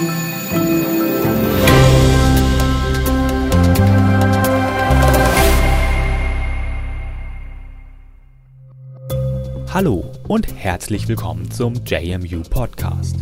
Hallo und herzlich willkommen zum JMU Podcast,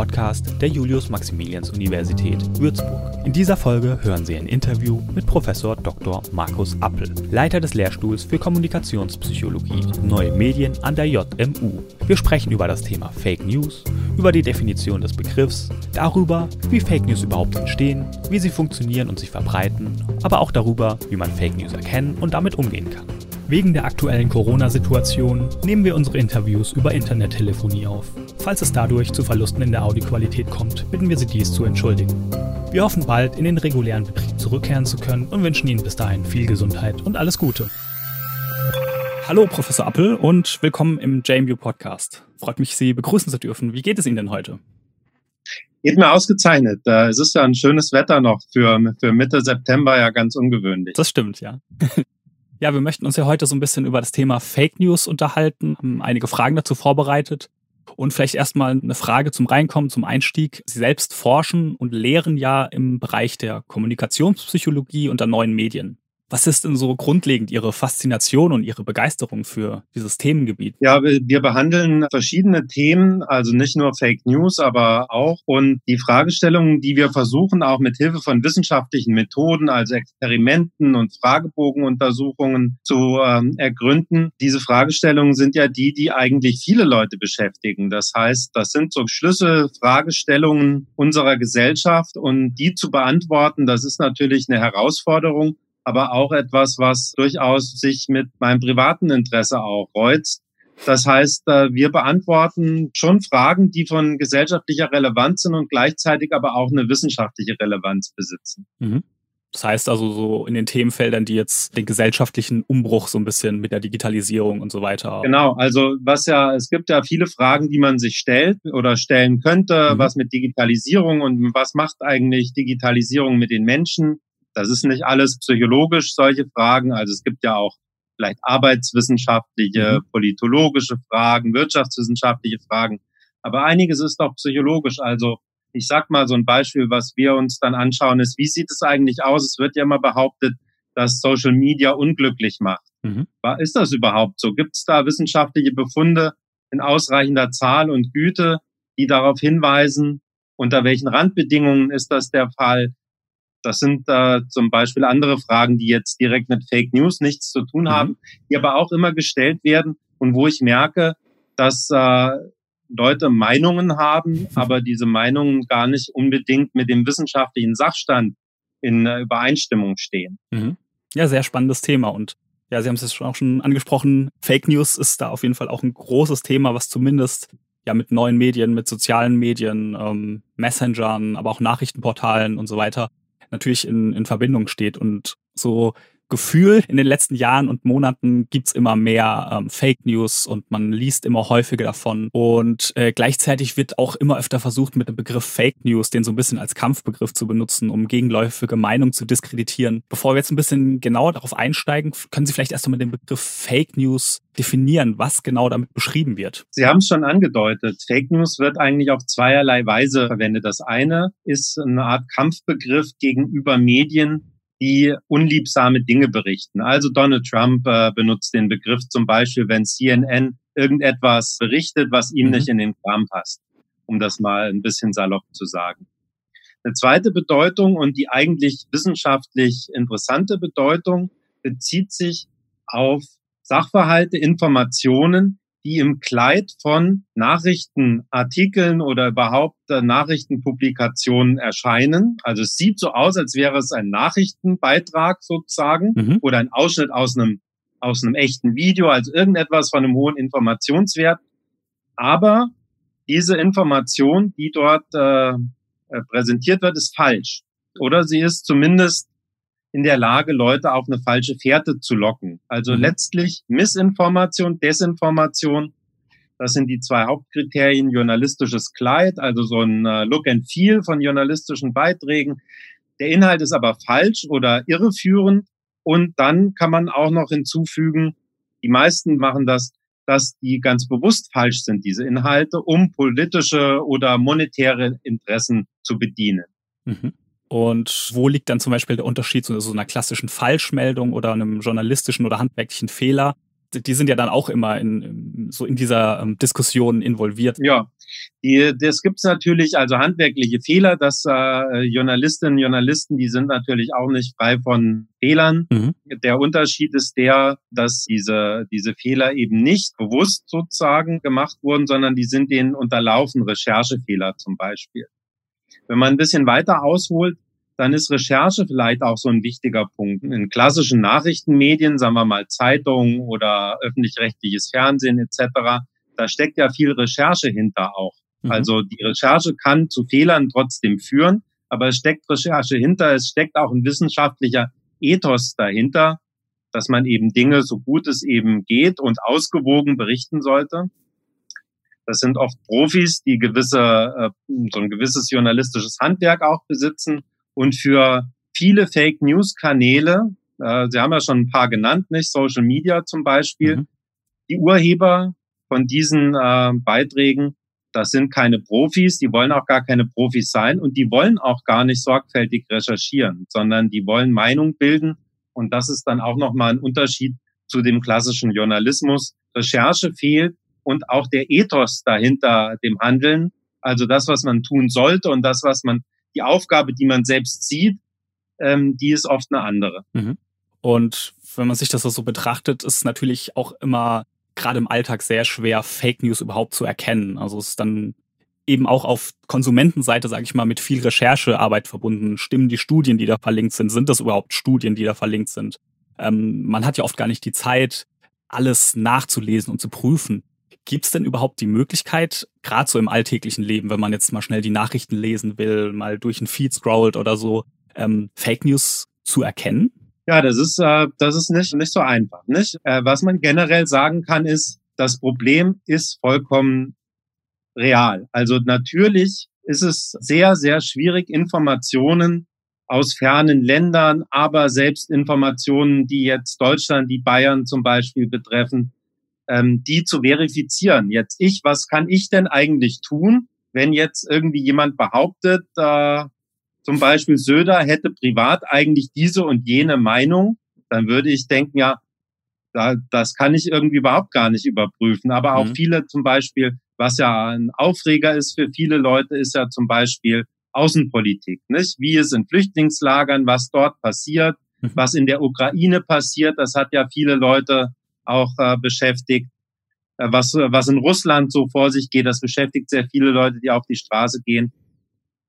Podcast der Julius-Maximilians-Universität Würzburg. In dieser Folge hören Sie ein Interview mit Professor Dr. Markus Appel, Leiter des Lehrstuhls für Kommunikationspsychologie und Neue Medien an der JMU. Wir sprechen über das Thema Fake News, über die Definition des Begriffs, darüber, wie Fake News überhaupt entstehen, wie sie funktionieren und sich verbreiten, aber auch darüber, wie man Fake News erkennen und damit umgehen kann. Wegen der aktuellen Corona-Situation nehmen wir unsere Interviews über Internettelefonie auf. Falls es dadurch zu Verlusten in der Audioqualität kommt, bitten wir Sie dies zu entschuldigen. Wir hoffen bald in den regulären Betrieb zurückkehren zu können und wünschen Ihnen bis dahin viel Gesundheit und alles Gute. Hallo Professor Appel und willkommen im JMU Podcast. Freut mich, Sie begrüßen zu dürfen. Wie geht es Ihnen denn heute? Geht mir ausgezeichnet. Es ist ja ein schönes Wetter noch für, für Mitte September, ja ganz ungewöhnlich. Das stimmt, ja. Ja, wir möchten uns ja heute so ein bisschen über das Thema Fake News unterhalten, haben einige Fragen dazu vorbereitet. Und vielleicht erstmal eine Frage zum Reinkommen, zum Einstieg. Sie selbst forschen und lehren ja im Bereich der Kommunikationspsychologie und der neuen Medien. Was ist denn so grundlegend Ihre Faszination und Ihre Begeisterung für dieses Themengebiet? Ja, wir behandeln verschiedene Themen, also nicht nur Fake News, aber auch. Und die Fragestellungen, die wir versuchen, auch mit Hilfe von wissenschaftlichen Methoden, also Experimenten und Fragebogenuntersuchungen zu ähm, ergründen, diese Fragestellungen sind ja die, die eigentlich viele Leute beschäftigen. Das heißt, das sind so Schlüsselfragestellungen unserer Gesellschaft und die zu beantworten, das ist natürlich eine Herausforderung aber auch etwas, was durchaus sich mit meinem privaten Interesse auch kreuzt. Das heißt, äh, wir beantworten schon Fragen, die von gesellschaftlicher Relevanz sind und gleichzeitig aber auch eine wissenschaftliche Relevanz besitzen. Mhm. Das heißt also so in den Themenfeldern, die jetzt den gesellschaftlichen Umbruch so ein bisschen mit der Digitalisierung und so weiter. Genau, also was ja, es gibt ja viele Fragen, die man sich stellt oder stellen könnte, mhm. was mit Digitalisierung und was macht eigentlich Digitalisierung mit den Menschen? Das ist nicht alles psychologisch, solche Fragen. Also es gibt ja auch vielleicht arbeitswissenschaftliche, mhm. politologische Fragen, wirtschaftswissenschaftliche Fragen. Aber einiges ist doch psychologisch. Also ich sag mal so ein Beispiel, was wir uns dann anschauen, ist, wie sieht es eigentlich aus? Es wird ja immer behauptet, dass Social Media unglücklich macht. Mhm. Ist das überhaupt so? Gibt es da wissenschaftliche Befunde in ausreichender Zahl und Güte, die darauf hinweisen, unter welchen Randbedingungen ist das der Fall? Das sind äh, zum Beispiel andere Fragen, die jetzt direkt mit Fake News nichts zu tun mhm. haben, die aber auch immer gestellt werden und wo ich merke, dass äh, Leute Meinungen haben, mhm. aber diese Meinungen gar nicht unbedingt mit dem wissenschaftlichen Sachstand in äh, Übereinstimmung stehen. Mhm. Ja, sehr spannendes Thema und ja, Sie haben es auch schon angesprochen. Fake News ist da auf jeden Fall auch ein großes Thema, was zumindest ja mit neuen Medien, mit sozialen Medien, ähm, Messengern, aber auch Nachrichtenportalen und so weiter natürlich in, in Verbindung steht. Und so Gefühl, in den letzten Jahren und Monaten gibt's immer mehr ähm, Fake News und man liest immer häufiger davon. Und äh, gleichzeitig wird auch immer öfter versucht, mit dem Begriff Fake News den so ein bisschen als Kampfbegriff zu benutzen, um gegenläufige Meinung zu diskreditieren. Bevor wir jetzt ein bisschen genauer darauf einsteigen, können Sie vielleicht erst einmal den Begriff Fake News definieren, was genau damit beschrieben wird. Sie haben es schon angedeutet. Fake News wird eigentlich auf zweierlei Weise verwendet. Das eine ist eine Art Kampfbegriff gegenüber Medien, die unliebsame Dinge berichten. Also Donald Trump äh, benutzt den Begriff zum Beispiel, wenn CNN irgendetwas berichtet, was ihm mhm. nicht in den Kram passt, um das mal ein bisschen salopp zu sagen. Eine zweite Bedeutung und die eigentlich wissenschaftlich interessante Bedeutung bezieht sich auf Sachverhalte, Informationen, die im Kleid von Nachrichtenartikeln oder überhaupt äh, Nachrichtenpublikationen erscheinen. Also es sieht so aus, als wäre es ein Nachrichtenbeitrag sozusagen mhm. oder ein Ausschnitt aus einem, aus einem echten Video, also irgendetwas von einem hohen Informationswert. Aber diese Information, die dort äh, äh präsentiert wird, ist falsch. Oder sie ist zumindest in der Lage, Leute auf eine falsche Fährte zu locken. Also mhm. letztlich Missinformation, Desinformation. Das sind die zwei Hauptkriterien. Journalistisches Kleid, also so ein äh, Look and Feel von journalistischen Beiträgen. Der Inhalt ist aber falsch oder irreführend. Und dann kann man auch noch hinzufügen, die meisten machen das, dass die ganz bewusst falsch sind, diese Inhalte, um politische oder monetäre Interessen zu bedienen. Mhm. Und wo liegt dann zum Beispiel der Unterschied zu so einer klassischen Falschmeldung oder einem journalistischen oder handwerklichen Fehler? Die sind ja dann auch immer in, so in dieser ähm, Diskussion involviert. Ja, die, das gibt's natürlich, also handwerkliche Fehler, dass äh, Journalistinnen und Journalisten, die sind natürlich auch nicht frei von Fehlern. Mhm. Der Unterschied ist der, dass diese, diese Fehler eben nicht bewusst sozusagen gemacht wurden, sondern die sind denen unterlaufen, Recherchefehler zum Beispiel. Wenn man ein bisschen weiter ausholt, dann ist Recherche vielleicht auch so ein wichtiger Punkt. In klassischen Nachrichtenmedien, sagen wir mal Zeitungen oder öffentlich-rechtliches Fernsehen etc., da steckt ja viel Recherche hinter auch. Mhm. Also die Recherche kann zu Fehlern trotzdem führen, aber es steckt Recherche hinter, es steckt auch ein wissenschaftlicher Ethos dahinter, dass man eben Dinge so gut es eben geht und ausgewogen berichten sollte. Das sind oft Profis, die gewisse, äh, so ein gewisses journalistisches Handwerk auch besitzen. Und für viele Fake News Kanäle, äh, Sie haben ja schon ein paar genannt, nicht? Social Media zum Beispiel. Mhm. Die Urheber von diesen äh, Beiträgen, das sind keine Profis, die wollen auch gar keine Profis sein und die wollen auch gar nicht sorgfältig recherchieren, sondern die wollen Meinung bilden. Und das ist dann auch nochmal ein Unterschied zu dem klassischen Journalismus. Recherche fehlt und auch der Ethos dahinter dem Handeln, also das, was man tun sollte und das, was man, die Aufgabe, die man selbst sieht, ähm, die ist oft eine andere. Mhm. Und wenn man sich das so betrachtet, ist natürlich auch immer gerade im Alltag sehr schwer, Fake News überhaupt zu erkennen. Also es ist dann eben auch auf Konsumentenseite, sage ich mal, mit viel Recherchearbeit verbunden. Stimmen die Studien, die da verlinkt sind? Sind das überhaupt Studien, die da verlinkt sind? Ähm, man hat ja oft gar nicht die Zeit, alles nachzulesen und zu prüfen. Gibt es denn überhaupt die Möglichkeit, gerade so im alltäglichen Leben, wenn man jetzt mal schnell die Nachrichten lesen will, mal durch ein Feed scrollt oder so, ähm, Fake News zu erkennen? Ja, das ist, äh, das ist nicht, nicht so einfach. Nicht? Äh, was man generell sagen kann, ist, das Problem ist vollkommen real. Also natürlich ist es sehr, sehr schwierig, Informationen aus fernen Ländern, aber selbst Informationen, die jetzt Deutschland, die Bayern zum Beispiel betreffen, ähm, die zu verifizieren. Jetzt ich, was kann ich denn eigentlich tun, wenn jetzt irgendwie jemand behauptet, äh, zum Beispiel Söder hätte privat eigentlich diese und jene Meinung, dann würde ich denken, ja, da, das kann ich irgendwie überhaupt gar nicht überprüfen. Aber auch mhm. viele zum Beispiel, was ja ein Aufreger ist für viele Leute, ist ja zum Beispiel Außenpolitik, nicht? Wie es in Flüchtlingslagern, was dort passiert, mhm. was in der Ukraine passiert, das hat ja viele Leute auch äh, beschäftigt. Äh, was, was in Russland so vor sich geht, das beschäftigt sehr viele Leute, die auf die Straße gehen.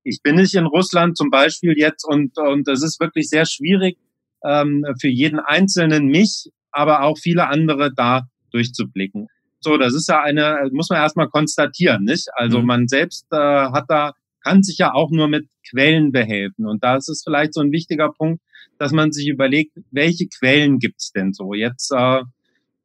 Ich bin nicht in Russland zum Beispiel jetzt und, und es ist wirklich sehr schwierig ähm, für jeden Einzelnen, mich, aber auch viele andere da durchzublicken. So, das ist ja eine, muss man erstmal konstatieren, nicht? Also mhm. man selbst äh, hat da, kann sich ja auch nur mit Quellen behelfen. Und da ist es vielleicht so ein wichtiger Punkt, dass man sich überlegt, welche Quellen gibt's denn so? Jetzt äh,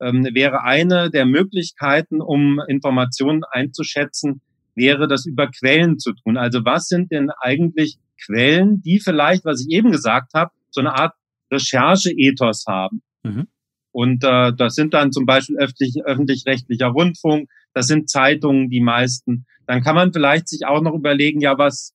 ähm, wäre eine der Möglichkeiten, um Informationen einzuschätzen, wäre das über Quellen zu tun. Also was sind denn eigentlich Quellen, die vielleicht, was ich eben gesagt habe, so eine Art Recherche-Ethos haben? Mhm. Und äh, das sind dann zum Beispiel öffentlich, öffentlich-rechtlicher Rundfunk, das sind Zeitungen, die meisten. Dann kann man vielleicht sich auch noch überlegen, ja, was,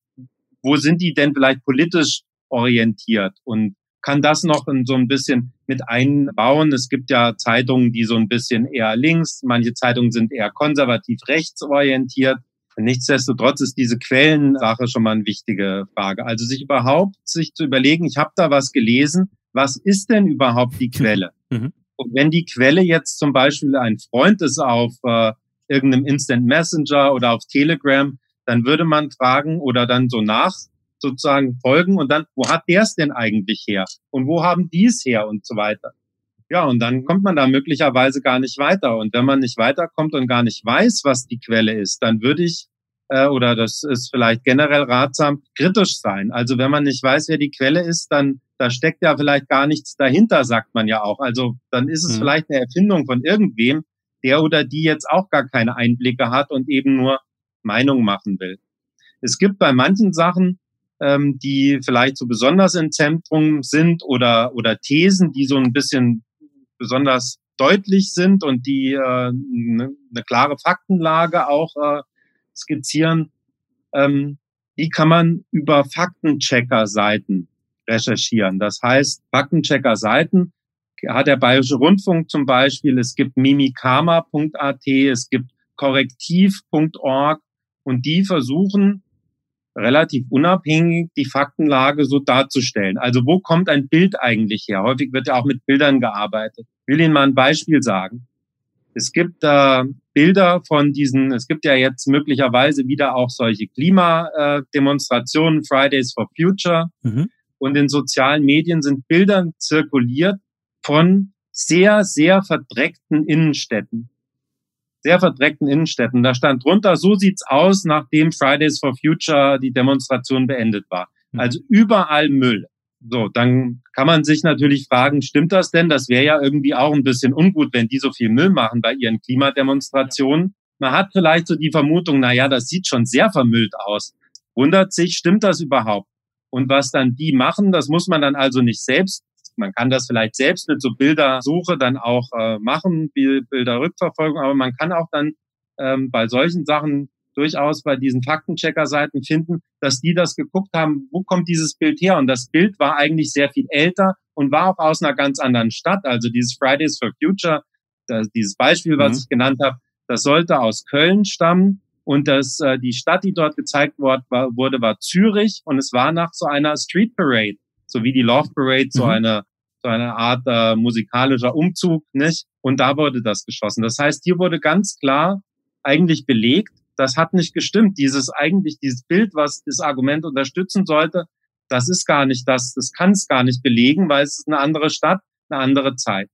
wo sind die denn vielleicht politisch orientiert? Und kann das noch so ein bisschen mit einbauen. Es gibt ja Zeitungen, die so ein bisschen eher links, manche Zeitungen sind eher konservativ rechtsorientiert. Nichtsdestotrotz ist diese Quellensache schon mal eine wichtige Frage. Also sich überhaupt sich zu überlegen, ich habe da was gelesen, was ist denn überhaupt die Quelle? Mhm. Und wenn die Quelle jetzt zum Beispiel ein Freund ist auf äh, irgendeinem Instant Messenger oder auf Telegram, dann würde man fragen oder dann so nach sozusagen folgen und dann, wo hat der es denn eigentlich her? Und wo haben die es her und so weiter? Ja, und dann kommt man da möglicherweise gar nicht weiter. Und wenn man nicht weiterkommt und gar nicht weiß, was die Quelle ist, dann würde ich, äh, oder das ist vielleicht generell ratsam, kritisch sein. Also wenn man nicht weiß, wer die Quelle ist, dann da steckt ja vielleicht gar nichts dahinter, sagt man ja auch. Also dann ist es mhm. vielleicht eine Erfindung von irgendwem, der oder die jetzt auch gar keine Einblicke hat und eben nur Meinung machen will. Es gibt bei manchen Sachen ähm, die vielleicht so besonders im Zentrum sind oder, oder Thesen, die so ein bisschen besonders deutlich sind und die äh, eine, eine klare Faktenlage auch äh, skizzieren. Ähm, die kann man über Faktenchecker-Seiten recherchieren. Das heißt, Faktenchecker-Seiten hat der Bayerische Rundfunk zum Beispiel, es gibt mimikama.at, es gibt korrektiv.org und die versuchen relativ unabhängig die Faktenlage so darzustellen. Also wo kommt ein Bild eigentlich her? Häufig wird ja auch mit Bildern gearbeitet. Ich will Ihnen mal ein Beispiel sagen. Es gibt äh, Bilder von diesen, es gibt ja jetzt möglicherweise wieder auch solche Klimademonstrationen, Fridays for Future. Mhm. Und in sozialen Medien sind Bilder zirkuliert von sehr, sehr verdreckten Innenstädten. Sehr verdreckten Innenstädten. Da stand drunter, so sieht's aus, nachdem Fridays for Future die Demonstration beendet war. Mhm. Also überall Müll. So, dann kann man sich natürlich fragen, stimmt das denn? Das wäre ja irgendwie auch ein bisschen ungut, wenn die so viel Müll machen bei ihren Klimademonstrationen. Man hat vielleicht so die Vermutung, na ja, das sieht schon sehr vermüllt aus. Wundert sich, stimmt das überhaupt? Und was dann die machen, das muss man dann also nicht selbst. Man kann das vielleicht selbst mit so Bildersuche dann auch äh, machen, Bilderrückverfolgung, aber man kann auch dann ähm, bei solchen Sachen durchaus bei diesen Faktenchecker-Seiten finden, dass die das geguckt haben, wo kommt dieses Bild her? Und das Bild war eigentlich sehr viel älter und war auch aus einer ganz anderen Stadt. Also dieses Fridays for Future, das, dieses Beispiel, was mhm. ich genannt habe, das sollte aus Köln stammen. Und das, äh, die Stadt, die dort gezeigt wurde, war, wurde, war Zürich. Und es war nach so einer Street Parade, so wie die Love Parade, so mhm. eine so eine Art äh, musikalischer Umzug, nicht? Und da wurde das geschossen. Das heißt, hier wurde ganz klar eigentlich belegt, das hat nicht gestimmt. Dieses eigentlich, dieses Bild, was das Argument unterstützen sollte, das ist gar nicht das, das kann es gar nicht belegen, weil es ist eine andere Stadt, eine andere Zeit.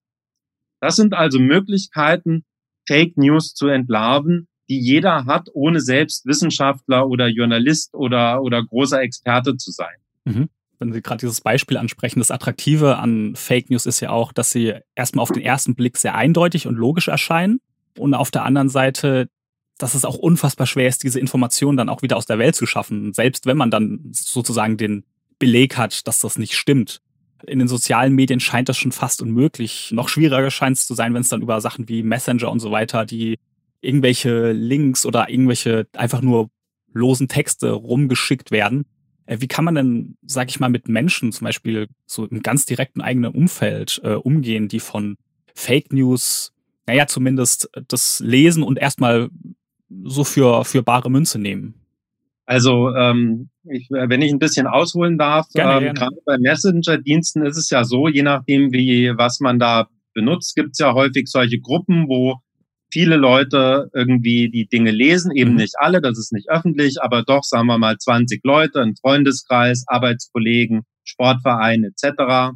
Das sind also Möglichkeiten, Fake News zu entlarven, die jeder hat, ohne selbst Wissenschaftler oder Journalist oder, oder großer Experte zu sein. Mhm. Wenn Sie gerade dieses Beispiel ansprechen, das Attraktive an Fake News ist ja auch, dass sie erstmal auf den ersten Blick sehr eindeutig und logisch erscheinen und auf der anderen Seite dass es auch unfassbar schwer ist, diese Informationen dann auch wieder aus der Welt zu schaffen, selbst wenn man dann sozusagen den Beleg hat, dass das nicht stimmt. In den sozialen Medien scheint das schon fast unmöglich. Noch schwieriger scheint es zu sein, wenn es dann über Sachen wie Messenger und so weiter, die irgendwelche Links oder irgendwelche einfach nur losen Texte rumgeschickt werden. Äh, wie kann man denn, sag ich mal, mit Menschen zum Beispiel so im ganz direkten eigenen Umfeld äh, umgehen, die von Fake News, naja, zumindest das lesen und erstmal so für, für bare Münze nehmen? Also, ähm, ich, wenn ich ein bisschen ausholen darf, gerne, ähm, gerade bei Messenger-Diensten ist es ja so, je nachdem, wie was man da benutzt, gibt es ja häufig solche Gruppen, wo viele Leute irgendwie die Dinge lesen, eben mhm. nicht alle, das ist nicht öffentlich, aber doch, sagen wir mal, 20 Leute, ein Freundeskreis, Arbeitskollegen, Sportverein etc.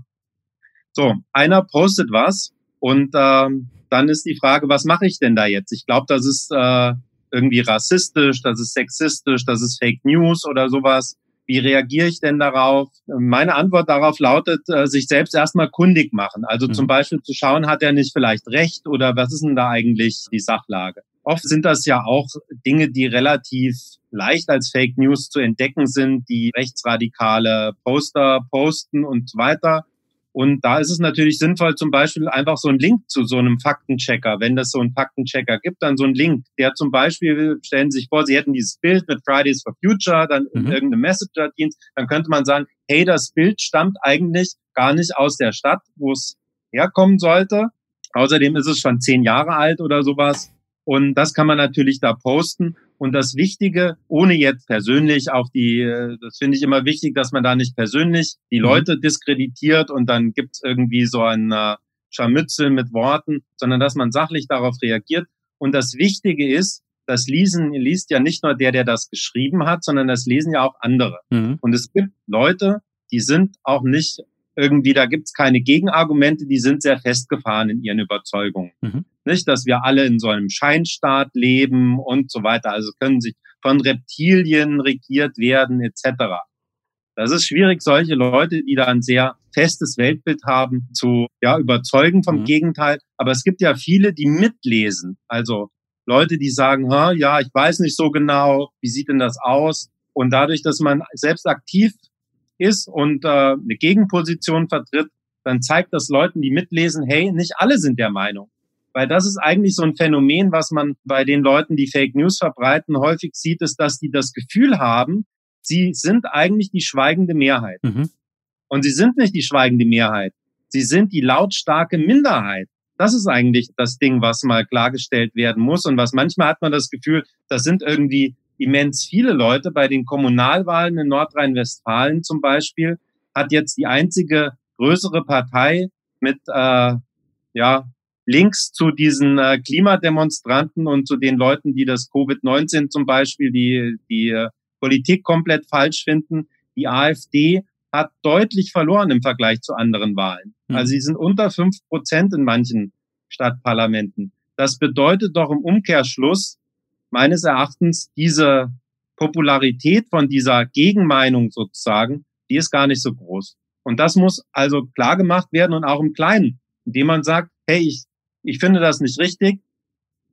So, einer postet was und ähm, dann ist die Frage, was mache ich denn da jetzt? Ich glaube, das ist äh, irgendwie rassistisch, das ist sexistisch, das ist Fake News oder sowas. Wie reagiere ich denn darauf? Meine Antwort darauf lautet, äh, sich selbst erstmal kundig machen. Also mhm. zum Beispiel zu schauen, hat er nicht vielleicht recht oder was ist denn da eigentlich die Sachlage? Oft sind das ja auch Dinge, die relativ leicht als Fake News zu entdecken sind, die rechtsradikale Poster posten und so weiter. Und da ist es natürlich sinnvoll, zum Beispiel einfach so einen Link zu so einem Faktenchecker, wenn das so einen Faktenchecker gibt, dann so einen Link, der zum Beispiel, stellen Sie sich vor, Sie hätten dieses Bild mit Fridays for Future, dann mhm. in irgendeinem Messenger-Dienst, dann könnte man sagen, hey, das Bild stammt eigentlich gar nicht aus der Stadt, wo es herkommen sollte. Außerdem ist es schon zehn Jahre alt oder sowas. Und das kann man natürlich da posten. Und das Wichtige, ohne jetzt persönlich auf die, äh, das finde ich immer wichtig, dass man da nicht persönlich die mhm. Leute diskreditiert und dann gibt's irgendwie so ein äh, Scharmützel mit Worten, sondern dass man sachlich darauf reagiert. Und das Wichtige ist, das Lesen liest ja nicht nur der, der das geschrieben hat, sondern das lesen ja auch andere. Mhm. Und es gibt Leute, die sind auch nicht irgendwie, da gibt's keine Gegenargumente, die sind sehr festgefahren in ihren Überzeugungen. Mhm. Nicht, dass wir alle in so einem Scheinstaat leben und so weiter. Also können sich von Reptilien regiert werden etc. Das ist schwierig, solche Leute, die da ein sehr festes Weltbild haben, zu ja, überzeugen vom mhm. Gegenteil. Aber es gibt ja viele, die mitlesen. Also Leute, die sagen, ja, ich weiß nicht so genau, wie sieht denn das aus? Und dadurch, dass man selbst aktiv ist und äh, eine Gegenposition vertritt, dann zeigt das Leuten, die mitlesen, hey, nicht alle sind der Meinung. Weil das ist eigentlich so ein Phänomen, was man bei den Leuten, die Fake News verbreiten, häufig sieht, ist, dass die das Gefühl haben, sie sind eigentlich die schweigende Mehrheit. Mhm. Und sie sind nicht die schweigende Mehrheit. Sie sind die lautstarke Minderheit. Das ist eigentlich das Ding, was mal klargestellt werden muss. Und was manchmal hat man das Gefühl, das sind irgendwie immens viele Leute. Bei den Kommunalwahlen in Nordrhein-Westfalen zum Beispiel hat jetzt die einzige größere Partei mit äh, ja, Links zu diesen äh, Klimademonstranten und zu den Leuten, die das Covid-19 zum Beispiel, die die äh, Politik komplett falsch finden. Die AfD hat deutlich verloren im Vergleich zu anderen Wahlen. Mhm. Also sie sind unter fünf Prozent in manchen Stadtparlamenten. Das bedeutet doch im Umkehrschluss meines Erachtens diese Popularität von dieser Gegenmeinung sozusagen, die ist gar nicht so groß. Und das muss also klar gemacht werden und auch im Kleinen, indem man sagt, hey, ich, ich finde das nicht richtig.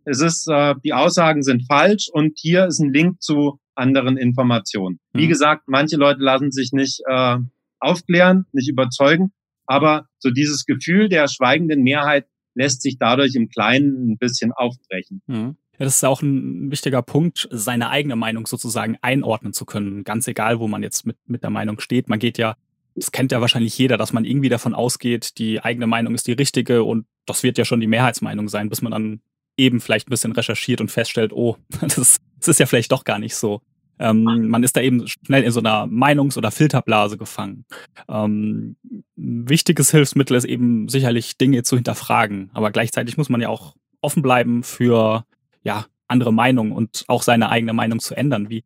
Es ist, äh, die Aussagen sind falsch und hier ist ein Link zu anderen Informationen. Wie mhm. gesagt, manche Leute lassen sich nicht äh, aufklären, nicht überzeugen, aber so dieses Gefühl der schweigenden Mehrheit lässt sich dadurch im Kleinen ein bisschen aufbrechen. Mhm. Ja, das ist auch ein wichtiger Punkt, seine eigene Meinung sozusagen einordnen zu können. Ganz egal, wo man jetzt mit, mit der Meinung steht. Man geht ja, das kennt ja wahrscheinlich jeder, dass man irgendwie davon ausgeht, die eigene Meinung ist die richtige und das wird ja schon die Mehrheitsmeinung sein, bis man dann eben vielleicht ein bisschen recherchiert und feststellt, oh, das, das ist ja vielleicht doch gar nicht so. Ähm, man ist da eben schnell in so einer Meinungs- oder Filterblase gefangen. Ähm, wichtiges Hilfsmittel ist eben sicherlich Dinge zu hinterfragen, aber gleichzeitig muss man ja auch offen bleiben für ja andere Meinungen und auch seine eigene Meinung zu ändern. Wie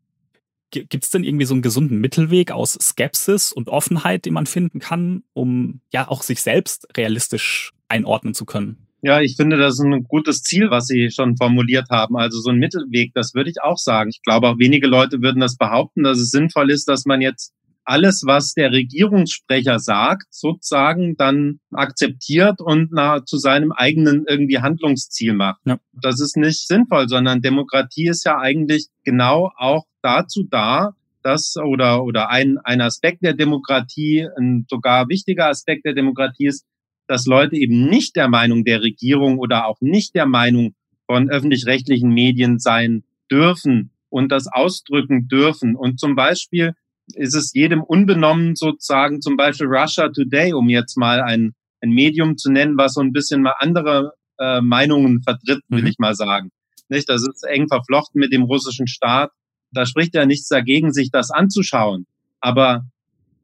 gibt es denn irgendwie so einen gesunden Mittelweg aus Skepsis und Offenheit, den man finden kann, um ja auch sich selbst realistisch einordnen zu können? Ja, ich finde, das ist ein gutes Ziel, was Sie schon formuliert haben. Also so ein Mittelweg, das würde ich auch sagen. Ich glaube, auch wenige Leute würden das behaupten, dass es sinnvoll ist, dass man jetzt alles, was der Regierungssprecher sagt, sozusagen dann akzeptiert und na, zu seinem eigenen irgendwie Handlungsziel macht. Ja. Das ist nicht sinnvoll, sondern Demokratie ist ja eigentlich genau auch dazu da, dass oder oder ein ein Aspekt der Demokratie, ein sogar wichtiger Aspekt der Demokratie ist, dass Leute eben nicht der Meinung der Regierung oder auch nicht der Meinung von öffentlich-rechtlichen Medien sein dürfen und das ausdrücken dürfen. Und zum Beispiel ist es jedem unbenommen sozusagen, zum Beispiel Russia Today, um jetzt mal ein, ein Medium zu nennen, was so ein bisschen mal andere äh, Meinungen vertritt, will mhm. ich mal sagen. Nicht? Das ist eng verflochten mit dem russischen Staat. Da spricht ja nichts dagegen, sich das anzuschauen. Aber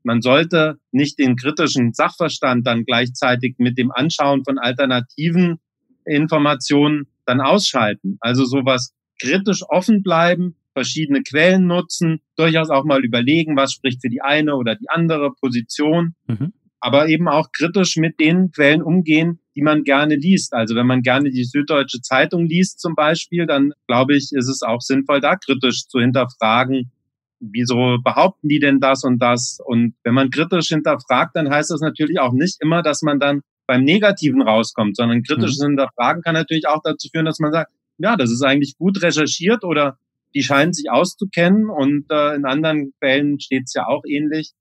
man sollte nicht den kritischen Sachverstand dann gleichzeitig mit dem Anschauen von alternativen Informationen dann ausschalten. Also sowas kritisch offen bleiben, verschiedene Quellen nutzen, durchaus auch mal überlegen, was spricht für die eine oder die andere Position, mhm. aber eben auch kritisch mit den Quellen umgehen, die man gerne liest. Also wenn man gerne die Süddeutsche Zeitung liest zum Beispiel, dann glaube ich, ist es auch sinnvoll, da kritisch zu hinterfragen, wieso behaupten die denn das und das? Und wenn man kritisch hinterfragt, dann heißt das natürlich auch nicht immer, dass man dann beim Negativen rauskommt, sondern kritisches mhm. Hinterfragen kann natürlich auch dazu führen, dass man sagt, ja, das ist eigentlich gut recherchiert oder die scheinen sich auszukennen und äh, in anderen Fällen steht es ja auch ähnlich.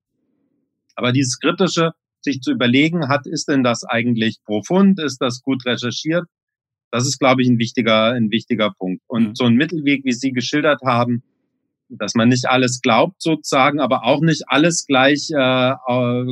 Aber dieses kritische, sich zu überlegen, hat, ist denn das eigentlich profund, ist das gut recherchiert? Das ist, glaube ich, ein wichtiger, ein wichtiger Punkt. Und mhm. so ein Mittelweg, wie Sie geschildert haben, dass man nicht alles glaubt sozusagen, aber auch nicht alles gleich, äh,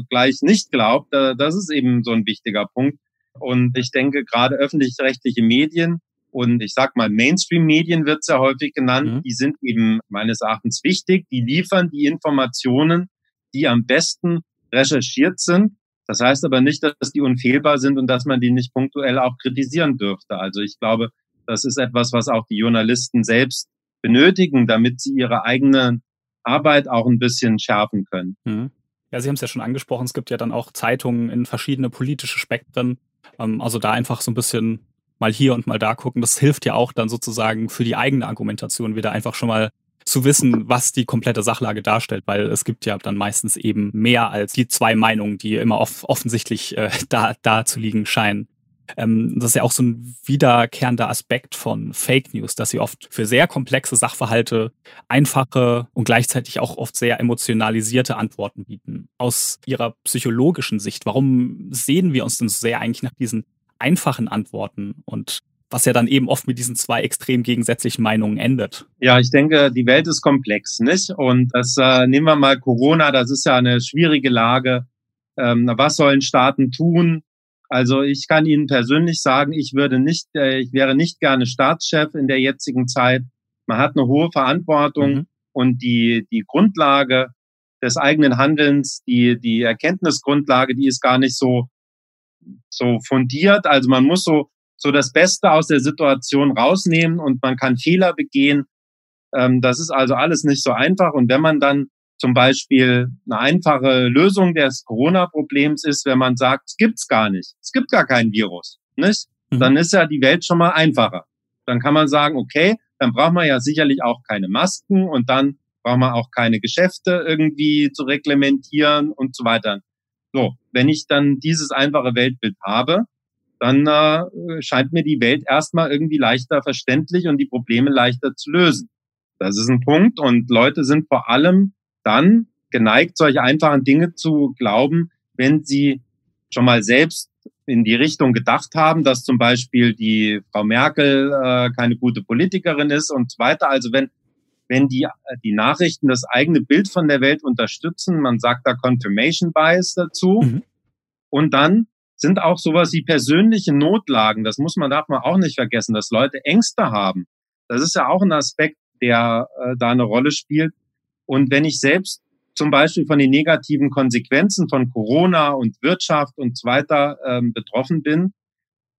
gleich nicht glaubt. Das ist eben so ein wichtiger Punkt. Und ich denke, gerade öffentlich-rechtliche Medien und ich sag mal, Mainstream-Medien wird es ja häufig genannt, mhm. die sind eben meines Erachtens wichtig. Die liefern die Informationen, die am besten recherchiert sind. Das heißt aber nicht, dass die unfehlbar sind und dass man die nicht punktuell auch kritisieren dürfte. Also ich glaube, das ist etwas, was auch die Journalisten selbst benötigen, damit sie ihre eigene Arbeit auch ein bisschen schärfen können. Mhm. Ja, Sie haben es ja schon angesprochen, es gibt ja dann auch Zeitungen in verschiedene politische Spektren. Ähm, also da einfach so ein bisschen mal hier und mal da gucken. Das hilft ja auch dann sozusagen für die eigene Argumentation wieder einfach schon mal zu wissen, was die komplette Sachlage darstellt, weil es gibt ja dann meistens eben mehr als die zwei Meinungen, die immer off offensichtlich äh, da, da zu liegen scheinen. Ähm, das ist ja auch so ein wiederkehrender Aspekt von Fake News, dass sie oft für sehr komplexe Sachverhalte einfache und gleichzeitig auch oft sehr emotionalisierte Antworten bieten. Aus ihrer psychologischen Sicht, warum sehen wir uns denn so sehr eigentlich nach diesen einfachen Antworten und was ja dann eben oft mit diesen zwei extrem gegensätzlichen Meinungen endet. Ja, ich denke, die Welt ist komplex, nicht? Und das äh, nehmen wir mal Corona, das ist ja eine schwierige Lage. Ähm, was sollen Staaten tun? Also ich kann Ihnen persönlich sagen, ich würde nicht, äh, ich wäre nicht gerne Staatschef in der jetzigen Zeit. Man hat eine hohe Verantwortung mhm. und die, die Grundlage des eigenen Handelns, die, die Erkenntnisgrundlage, die ist gar nicht so, so fundiert. Also man muss so, so das Beste aus der Situation rausnehmen und man kann Fehler begehen. Ähm, das ist also alles nicht so einfach. Und wenn man dann zum Beispiel eine einfache Lösung des Corona-Problems ist, wenn man sagt, es gibt's gar nicht, es gibt gar kein Virus, nicht? Mhm. Dann ist ja die Welt schon mal einfacher. Dann kann man sagen, okay, dann braucht man ja sicherlich auch keine Masken und dann braucht man auch keine Geschäfte irgendwie zu reglementieren und so weiter. So, wenn ich dann dieses einfache Weltbild habe, dann äh, scheint mir die Welt erstmal irgendwie leichter verständlich und die Probleme leichter zu lösen. Das ist ein Punkt und Leute sind vor allem dann geneigt, solche einfachen Dinge zu glauben, wenn sie schon mal selbst in die Richtung gedacht haben, dass zum Beispiel die Frau Merkel äh, keine gute Politikerin ist und so weiter. Also wenn, wenn die, die Nachrichten das eigene Bild von der Welt unterstützen, man sagt da Confirmation Bias dazu. Mhm. Und dann sind auch sowas wie persönliche Notlagen. Das muss man, darf man auch nicht vergessen, dass Leute Ängste haben. Das ist ja auch ein Aspekt, der äh, da eine Rolle spielt. Und wenn ich selbst zum Beispiel von den negativen Konsequenzen von Corona und Wirtschaft und so weiter ähm, betroffen bin,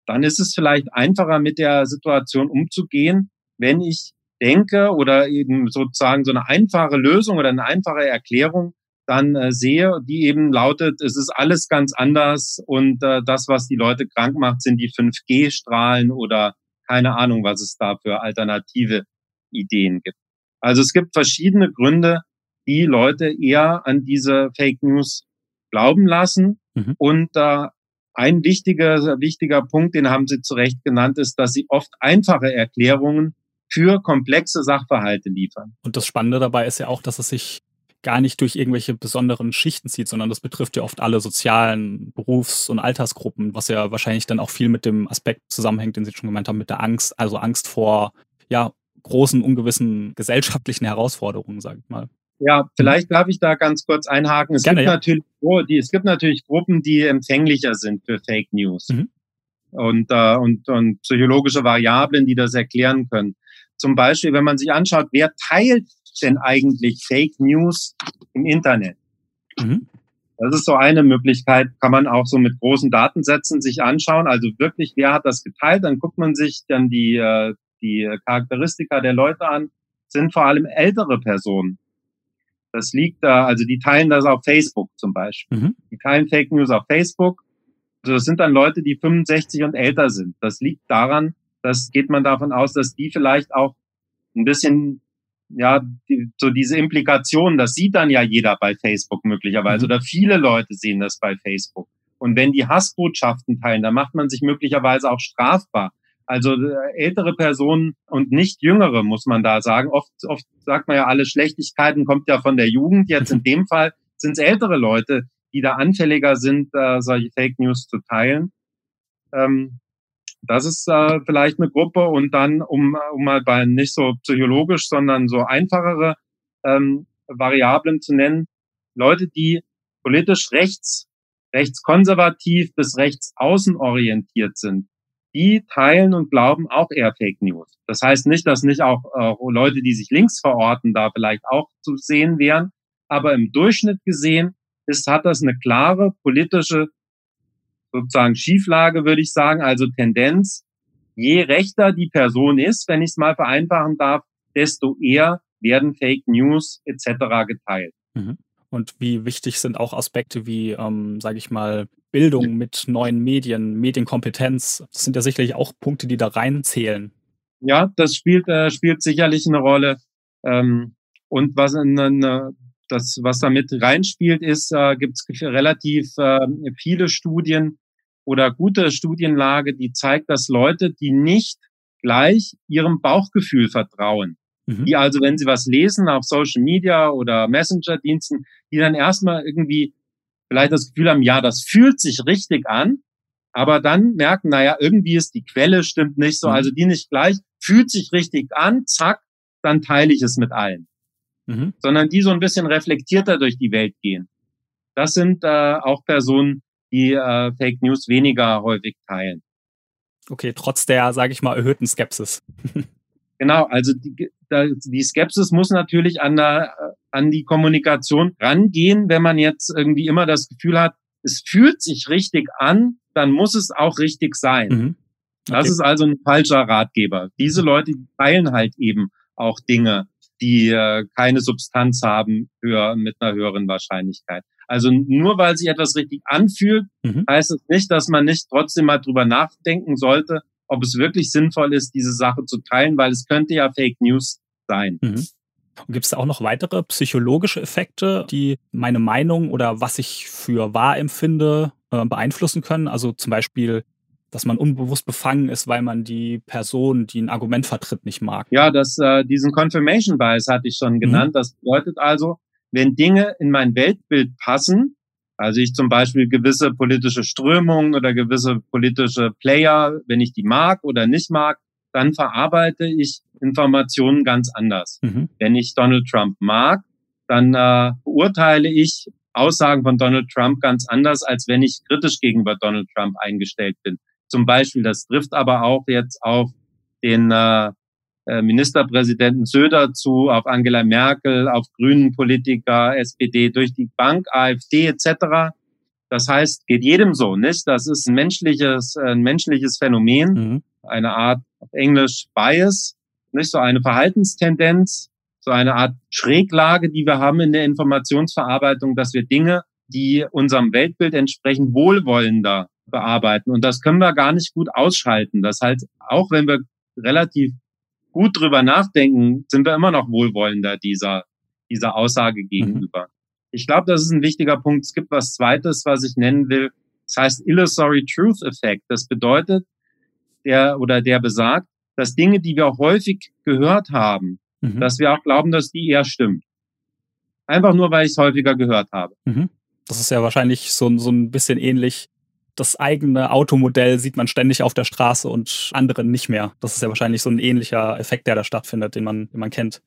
dann ist es vielleicht einfacher, mit der Situation umzugehen, wenn ich denke oder eben sozusagen so eine einfache Lösung oder eine einfache Erklärung dann äh, sehe, die eben lautet, es ist alles ganz anders und äh, das, was die Leute krank macht, sind die 5G-Strahlen oder keine Ahnung, was es da für alternative Ideen gibt. Also es gibt verschiedene Gründe, die Leute eher an diese Fake News glauben lassen. Mhm. Und äh, ein wichtiger, wichtiger Punkt, den haben Sie zu Recht genannt, ist, dass sie oft einfache Erklärungen für komplexe Sachverhalte liefern. Und das Spannende dabei ist ja auch, dass es sich gar nicht durch irgendwelche besonderen Schichten zieht, sondern das betrifft ja oft alle sozialen Berufs- und Altersgruppen, was ja wahrscheinlich dann auch viel mit dem Aspekt zusammenhängt, den Sie schon gemeint haben, mit der Angst, also Angst vor ja, großen, ungewissen gesellschaftlichen Herausforderungen, sage ich mal. Ja, vielleicht darf ich da ganz kurz einhaken. Es, Gerne, gibt, ja. natürlich, oh, die, es gibt natürlich Gruppen, die empfänglicher sind für Fake News mhm. und, äh, und, und psychologische Variablen, die das erklären können. Zum Beispiel, wenn man sich anschaut, wer teilt denn eigentlich Fake News im Internet? Mhm. Das ist so eine Möglichkeit, kann man auch so mit großen Datensätzen sich anschauen. Also wirklich, wer hat das geteilt? Dann guckt man sich dann die, äh, die Charakteristika der Leute an, sind vor allem ältere Personen. Das liegt da, also die teilen das auf Facebook zum Beispiel. Mhm. Die teilen Fake News auf Facebook. Also das sind dann Leute, die 65 und älter sind. Das liegt daran, dass geht man davon aus, dass die vielleicht auch ein bisschen, ja, die, so diese Implikation, das sieht dann ja jeder bei Facebook möglicherweise mhm. oder viele Leute sehen das bei Facebook. Und wenn die Hassbotschaften teilen, dann macht man sich möglicherweise auch strafbar. Also äh, ältere Personen und nicht jüngere, muss man da sagen. Oft, oft sagt man ja, alle Schlechtigkeiten kommt ja von der Jugend. Jetzt in dem Fall sind es ältere Leute, die da anfälliger sind, äh, solche Fake News zu teilen. Ähm, das ist äh, vielleicht eine Gruppe. Und dann, um, um mal bei nicht so psychologisch, sondern so einfachere ähm, Variablen zu nennen, Leute, die politisch rechts, rechtskonservativ bis rechtsaußen orientiert sind die teilen und glauben auch eher Fake News. Das heißt nicht, dass nicht auch äh, Leute, die sich links verorten, da vielleicht auch zu sehen wären. Aber im Durchschnitt gesehen ist, hat das eine klare politische sozusagen Schieflage, würde ich sagen, also Tendenz. Je rechter die Person ist, wenn ich es mal vereinfachen darf, desto eher werden Fake News etc. geteilt. Mhm. Und wie wichtig sind auch Aspekte wie, ähm, sage ich mal, Bildung mit neuen Medien, Medienkompetenz. Das sind ja sicherlich auch Punkte, die da reinzählen. Ja, das spielt, äh, spielt sicherlich eine Rolle. Ähm, und was, äh, das, was damit reinspielt, ist, äh, gibt es relativ äh, viele Studien oder gute Studienlage, die zeigt, dass Leute, die nicht gleich ihrem Bauchgefühl vertrauen, mhm. die also, wenn sie was lesen auf Social Media oder Messenger-Diensten, die dann erstmal irgendwie vielleicht das Gefühl haben, ja, das fühlt sich richtig an, aber dann merken, naja, irgendwie ist die Quelle stimmt nicht so, mhm. also die nicht gleich, fühlt sich richtig an, zack, dann teile ich es mit allen. Mhm. Sondern die so ein bisschen reflektierter durch die Welt gehen. Das sind äh, auch Personen, die äh, Fake News weniger häufig teilen. Okay, trotz der, sage ich mal, erhöhten Skepsis. genau, also die, die Skepsis muss natürlich an, der, an die Kommunikation rangehen, wenn man jetzt irgendwie immer das Gefühl hat, es fühlt sich richtig an, dann muss es auch richtig sein. Mhm. Okay. Das ist also ein falscher Ratgeber. Diese Leute teilen halt eben auch Dinge, die äh, keine Substanz haben für, mit einer höheren Wahrscheinlichkeit. Also nur weil sich etwas richtig anfühlt, mhm. heißt es nicht, dass man nicht trotzdem mal drüber nachdenken sollte, ob es wirklich sinnvoll ist, diese Sache zu teilen, weil es könnte ja Fake News sein. Mhm. Gibt es da auch noch weitere psychologische Effekte, die meine Meinung oder was ich für wahr empfinde, äh, beeinflussen können? Also zum Beispiel, dass man unbewusst befangen ist, weil man die Person, die ein Argument vertritt, nicht mag. Ja, das, äh, diesen Confirmation Bias hatte ich schon mhm. genannt. Mhm. Das bedeutet also, wenn Dinge in mein Weltbild passen, also ich zum Beispiel gewisse politische Strömungen oder gewisse politische Player, wenn ich die mag oder nicht mag, dann verarbeite ich Informationen ganz anders. Mhm. Wenn ich Donald Trump mag, dann äh, beurteile ich Aussagen von Donald Trump ganz anders, als wenn ich kritisch gegenüber Donald Trump eingestellt bin. Zum Beispiel, das trifft aber auch jetzt auf den äh, Ministerpräsidenten Söder zu, auf Angela Merkel, auf grünen Politiker, SPD durch die Bank, AfD etc. Das heißt, geht jedem so, nicht? Das ist ein menschliches, ein menschliches Phänomen, mhm. eine Art auf Englisch Bias, nicht so eine Verhaltenstendenz, so eine Art Schräglage, die wir haben in der Informationsverarbeitung, dass wir Dinge, die unserem Weltbild entsprechen, wohlwollender bearbeiten. Und das können wir gar nicht gut ausschalten. Das heißt, auch wenn wir relativ gut drüber nachdenken, sind wir immer noch wohlwollender dieser, dieser Aussage mhm. gegenüber. Mhm. Ich glaube, das ist ein wichtiger Punkt. Es gibt was Zweites, was ich nennen will. Das heißt Illusory Truth Effect. Das bedeutet, der oder der besagt, dass Dinge, die wir häufig gehört haben, mhm. dass wir auch glauben, dass die eher stimmt. Einfach nur, weil ich es häufiger gehört habe. Mhm. Das ist ja wahrscheinlich so, so ein bisschen ähnlich das eigene Automodell sieht man ständig auf der Straße und andere nicht mehr. Das ist ja wahrscheinlich so ein ähnlicher Effekt, der da stattfindet, den man, den man kennt.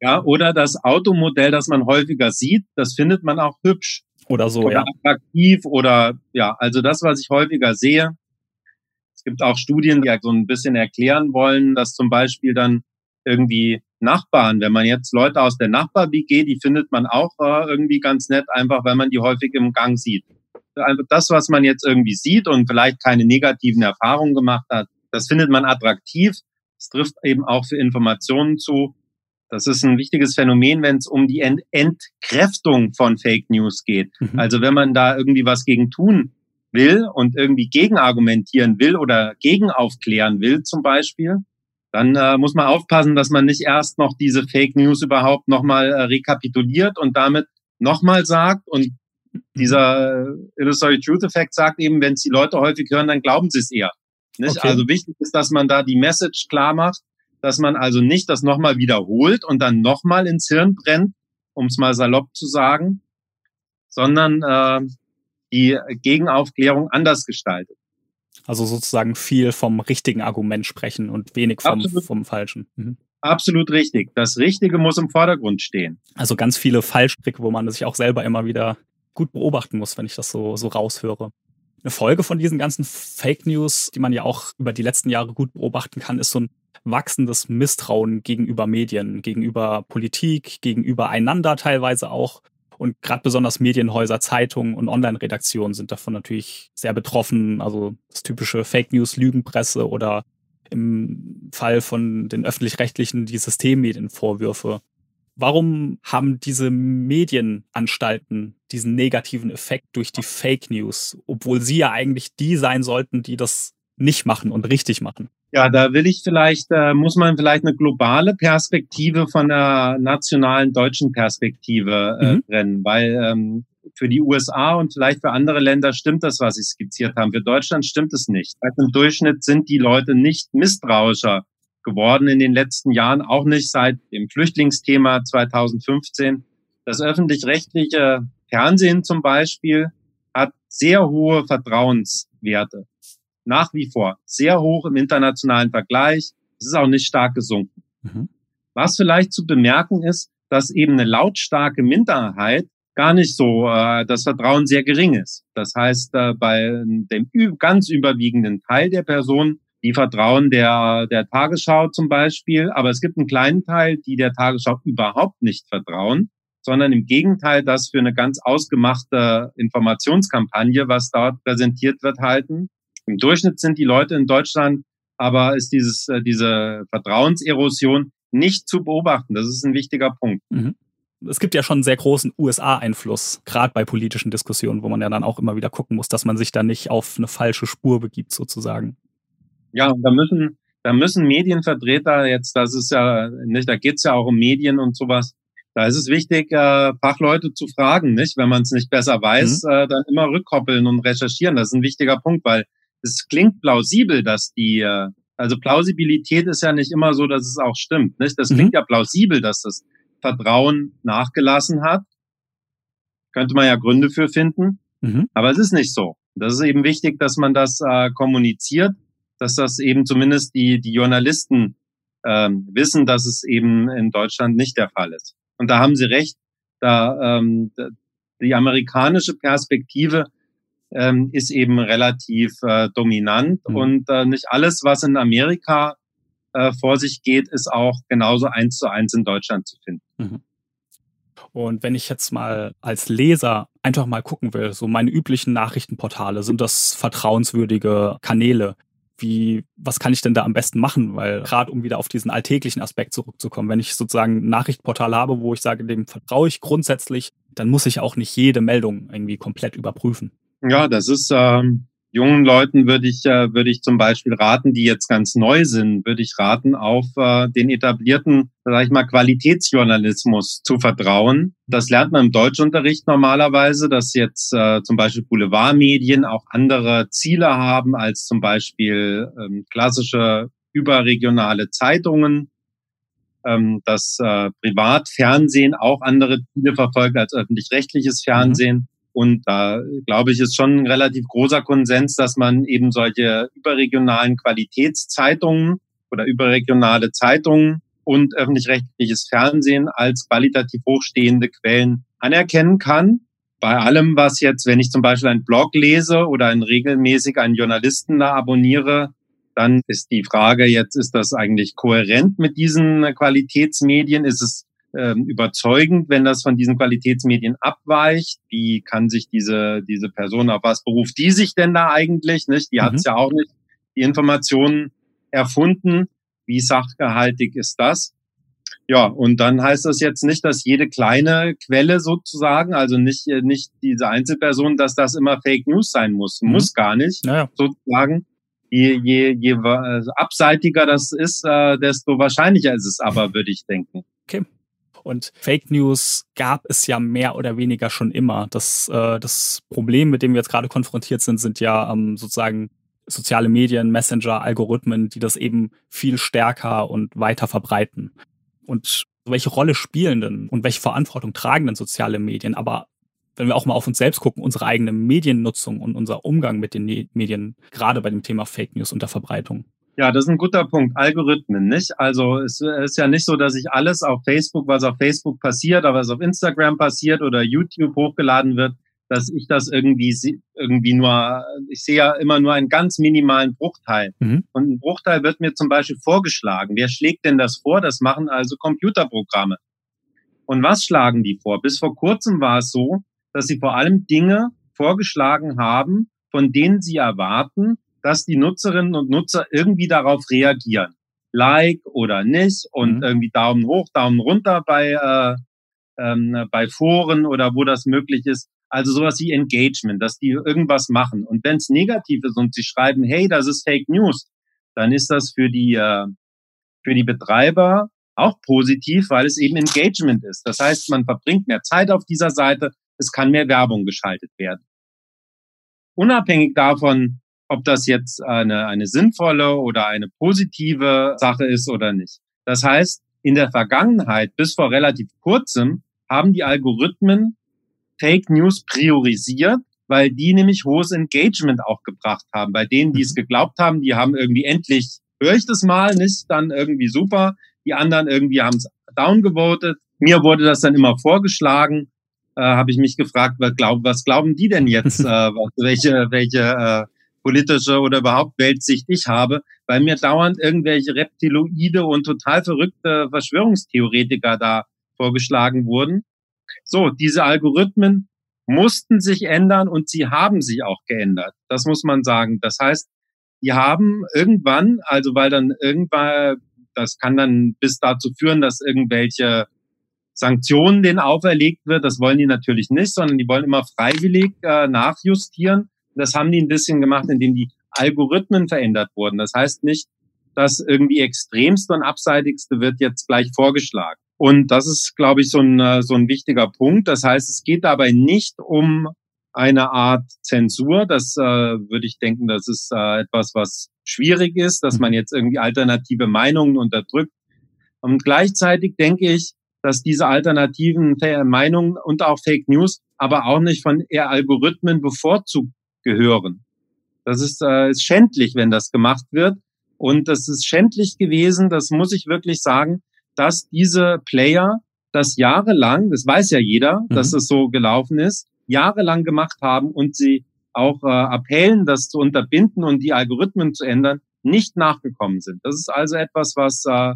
Ja, oder das Automodell, das man häufiger sieht, das findet man auch hübsch. Oder so, oder ja. attraktiv oder ja, also das, was ich häufiger sehe. Es gibt auch Studien, die so ein bisschen erklären wollen, dass zum Beispiel dann irgendwie Nachbarn, wenn man jetzt Leute aus der Nachbar-WG, die findet man auch äh, irgendwie ganz nett, einfach weil man die häufig im Gang sieht das, was man jetzt irgendwie sieht und vielleicht keine negativen Erfahrungen gemacht hat, das findet man attraktiv. Es trifft eben auch für Informationen zu. Das ist ein wichtiges Phänomen, wenn es um die Ent Entkräftung von Fake News geht. Mhm. Also wenn man da irgendwie was gegen tun will und irgendwie gegenargumentieren will oder gegen aufklären will zum Beispiel, dann äh, muss man aufpassen, dass man nicht erst noch diese Fake News überhaupt nochmal äh, rekapituliert und damit nochmal sagt und dieser Illusory Truth Effect sagt eben, wenn es die Leute häufig hören, dann glauben sie es eher. Nicht? Okay. Also wichtig ist, dass man da die Message klar macht, dass man also nicht das nochmal wiederholt und dann nochmal ins Hirn brennt, um es mal salopp zu sagen, sondern äh, die Gegenaufklärung anders gestaltet. Also sozusagen viel vom richtigen Argument sprechen und wenig vom, vom falschen. Mhm. Absolut richtig. Das Richtige muss im Vordergrund stehen. Also ganz viele Fallstricke, wo man sich auch selber immer wieder gut beobachten muss, wenn ich das so, so raushöre. Eine Folge von diesen ganzen Fake News, die man ja auch über die letzten Jahre gut beobachten kann, ist so ein wachsendes Misstrauen gegenüber Medien, gegenüber Politik, gegenüber einander teilweise auch. Und gerade besonders Medienhäuser, Zeitungen und Online-Redaktionen sind davon natürlich sehr betroffen. Also das typische Fake News, Lügenpresse oder im Fall von den öffentlich-rechtlichen die Systemmedienvorwürfe. Warum haben diese Medienanstalten diesen negativen Effekt durch die Fake News, obwohl sie ja eigentlich die sein sollten, die das nicht machen und richtig machen? Ja, da will ich vielleicht, äh, muss man vielleicht eine globale Perspektive von der nationalen deutschen Perspektive äh, mhm. trennen, weil ähm, für die USA und vielleicht für andere Länder stimmt das, was Sie skizziert haben. Für Deutschland stimmt es nicht. Also Im Durchschnitt sind die Leute nicht misstrauischer geworden in den letzten Jahren, auch nicht seit dem Flüchtlingsthema 2015. Das öffentlich-rechtliche Fernsehen zum Beispiel hat sehr hohe Vertrauenswerte. nach wie vor sehr hoch im internationalen Vergleich. Es ist auch nicht stark gesunken. Mhm. Was vielleicht zu bemerken ist, dass eben eine lautstarke Minderheit gar nicht so, äh, das Vertrauen sehr gering ist. Das heißt, äh, bei dem ganz überwiegenden Teil der Personen, die vertrauen der, der Tagesschau zum Beispiel, aber es gibt einen kleinen Teil, die der Tagesschau überhaupt nicht vertrauen, sondern im Gegenteil das für eine ganz ausgemachte Informationskampagne, was dort präsentiert wird, halten. Im Durchschnitt sind die Leute in Deutschland aber ist dieses, äh, diese Vertrauenserosion nicht zu beobachten. Das ist ein wichtiger Punkt. Mhm es gibt ja schon einen sehr großen USA-Einfluss, gerade bei politischen Diskussionen, wo man ja dann auch immer wieder gucken muss, dass man sich da nicht auf eine falsche Spur begibt, sozusagen. Ja, und da müssen, da müssen Medienvertreter jetzt, das ist ja nicht, da geht's ja auch um Medien und sowas. Da ist es wichtig, äh, Fachleute zu fragen, nicht? Wenn man es nicht besser weiß, mhm. äh, dann immer rückkoppeln und recherchieren. Das ist ein wichtiger Punkt, weil es klingt plausibel, dass die, äh, also Plausibilität ist ja nicht immer so, dass es auch stimmt. Nicht? Das mhm. klingt ja plausibel, dass das Vertrauen nachgelassen hat. Könnte man ja Gründe für finden. Mhm. Aber es ist nicht so. Das ist eben wichtig, dass man das äh, kommuniziert, dass das eben zumindest die, die Journalisten ähm, wissen, dass es eben in Deutschland nicht der Fall ist. Und da haben Sie recht. Da ähm, die amerikanische Perspektive ähm, ist eben relativ äh, dominant mhm. und äh, nicht alles, was in Amerika äh, vor sich geht, ist auch genauso eins zu eins in Deutschland zu finden. Mhm. Und wenn ich jetzt mal als Leser einfach mal gucken will, so meine üblichen Nachrichtenportale, sind das vertrauenswürdige Kanäle? Wie, was kann ich denn da am besten machen? Weil gerade um wieder auf diesen alltäglichen Aspekt zurückzukommen, wenn ich sozusagen ein Nachrichtenportal habe, wo ich sage, dem vertraue ich grundsätzlich, dann muss ich auch nicht jede Meldung irgendwie komplett überprüfen. Ja, das ist ähm, jungen Leuten würde ich, äh, würde ich zum Beispiel raten, die jetzt ganz neu sind, würde ich raten, auf äh, den etablierten, sag ich mal, Qualitätsjournalismus zu vertrauen. Das lernt man im Deutschunterricht normalerweise, dass jetzt äh, zum Beispiel Boulevardmedien auch andere Ziele haben als zum Beispiel ähm, klassische überregionale Zeitungen ähm, dass äh, Privatfernsehen auch andere Ziele verfolgt als öffentlich-rechtliches mhm. Fernsehen. Und da glaube ich, ist schon ein relativ großer Konsens, dass man eben solche überregionalen Qualitätszeitungen oder überregionale Zeitungen und öffentlich-rechtliches Fernsehen als qualitativ hochstehende Quellen anerkennen kann. Bei allem, was jetzt, wenn ich zum Beispiel einen Blog lese oder einen regelmäßig einen Journalisten da abonniere, dann ist die Frage jetzt, ist das eigentlich kohärent mit diesen Qualitätsmedien? Ist es ähm, überzeugend, wenn das von diesen Qualitätsmedien abweicht. Wie kann sich diese, diese Person, auf was beruft die sich denn da eigentlich? Nicht? Die mhm. hat es ja auch nicht, die Informationen erfunden. Wie sachgehaltig ist das? Ja, und dann heißt das jetzt nicht, dass jede kleine Quelle sozusagen, also nicht, nicht diese Einzelperson, dass das immer Fake News sein muss. Mhm. Muss gar nicht, naja. sozusagen. Je, je, je also abseitiger das ist, äh, desto wahrscheinlicher ist es aber, würde ich denken. Okay. Und Fake News gab es ja mehr oder weniger schon immer. Das, äh, das Problem, mit dem wir jetzt gerade konfrontiert sind, sind ja ähm, sozusagen soziale Medien, Messenger, Algorithmen, die das eben viel stärker und weiter verbreiten. Und welche Rolle spielen denn und welche Verantwortung tragen denn soziale Medien? Aber wenn wir auch mal auf uns selbst gucken, unsere eigene Mediennutzung und unser Umgang mit den Medien, gerade bei dem Thema Fake News und der Verbreitung. Ja, das ist ein guter Punkt. Algorithmen, nicht? Also es ist ja nicht so, dass ich alles auf Facebook, was auf Facebook passiert, aber was auf Instagram passiert oder YouTube hochgeladen wird, dass ich das irgendwie irgendwie nur, ich sehe ja immer nur einen ganz minimalen Bruchteil. Mhm. Und ein Bruchteil wird mir zum Beispiel vorgeschlagen. Wer schlägt denn das vor? Das machen also Computerprogramme. Und was schlagen die vor? Bis vor kurzem war es so, dass sie vor allem Dinge vorgeschlagen haben, von denen sie erwarten, dass die Nutzerinnen und Nutzer irgendwie darauf reagieren. Like oder nicht und mhm. irgendwie Daumen hoch, Daumen runter bei, äh, ähm, bei Foren oder wo das möglich ist. Also sowas wie Engagement, dass die irgendwas machen. Und wenn es negativ ist und sie schreiben, hey, das ist Fake News, dann ist das für die, äh, für die Betreiber auch positiv, weil es eben Engagement ist. Das heißt, man verbringt mehr Zeit auf dieser Seite, es kann mehr Werbung geschaltet werden. Unabhängig davon, ob das jetzt eine, eine sinnvolle oder eine positive Sache ist oder nicht. Das heißt, in der Vergangenheit, bis vor relativ kurzem, haben die Algorithmen Fake News priorisiert weil die nämlich hohes Engagement auch gebracht haben. Bei denen, die es mhm. geglaubt haben, die haben irgendwie endlich, höre ich das mal, nicht, dann irgendwie super. Die anderen irgendwie haben es downgevotet. Mir wurde das dann immer vorgeschlagen. Äh, Habe ich mich gefragt, was, glaub, was glauben die denn jetzt, äh, welche, welche äh, politische oder überhaupt Weltsicht ich habe, weil mir dauernd irgendwelche Reptiloide und total verrückte Verschwörungstheoretiker da vorgeschlagen wurden. So, diese Algorithmen mussten sich ändern und sie haben sich auch geändert. Das muss man sagen. Das heißt, die haben irgendwann, also weil dann irgendwann, das kann dann bis dazu führen, dass irgendwelche Sanktionen denen auferlegt wird. Das wollen die natürlich nicht, sondern die wollen immer freiwillig äh, nachjustieren. Das haben die ein bisschen gemacht, indem die Algorithmen verändert wurden. Das heißt nicht, dass irgendwie extremste und abseitigste wird jetzt gleich vorgeschlagen. Und das ist, glaube ich, so ein, äh, so ein wichtiger Punkt. Das heißt, es geht dabei nicht um eine Art Zensur. Das äh, würde ich denken, das ist äh, etwas, was schwierig ist, dass man jetzt irgendwie alternative Meinungen unterdrückt. Und gleichzeitig denke ich, dass diese alternativen Meinungen und auch Fake News aber auch nicht von eher Algorithmen bevorzugt gehören. Das ist, äh, ist schändlich, wenn das gemacht wird. Und das ist schändlich gewesen, das muss ich wirklich sagen, dass diese Player das jahrelang, das weiß ja jeder, mhm. dass es so gelaufen ist, jahrelang gemacht haben und sie auch äh, Appellen, das zu unterbinden und die Algorithmen zu ändern, nicht nachgekommen sind. Das ist also etwas, was, äh,